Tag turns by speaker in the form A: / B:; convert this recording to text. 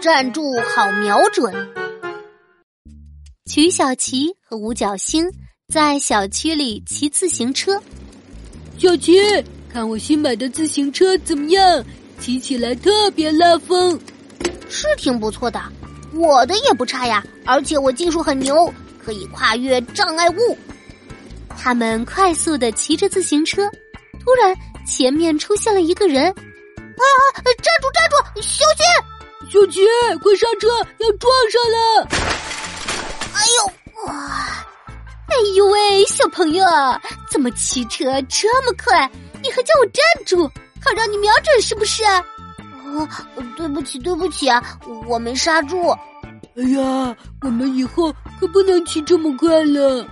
A: 站住，好瞄准。
B: 曲小琪和五角星在小区里骑自行车。
C: 小琪，看我新买的自行车怎么样？骑起来特别拉风，
A: 是挺不错的。我的也不差呀，而且我技术很牛，可以跨越障碍物。
B: 他们快速的骑着自行车，突然前面出现了一个人。
A: 啊！站住！站住！小心！
C: 小琪，快刹车，要撞上了！
A: 哎呦！哇！
B: 哎呦喂，小朋友，怎么骑车这么快？你还叫我站住，好让你瞄准是不是？
A: 哦，对不起，对不起啊，我没刹住。
C: 哎呀，我们以后可不能骑这么快了。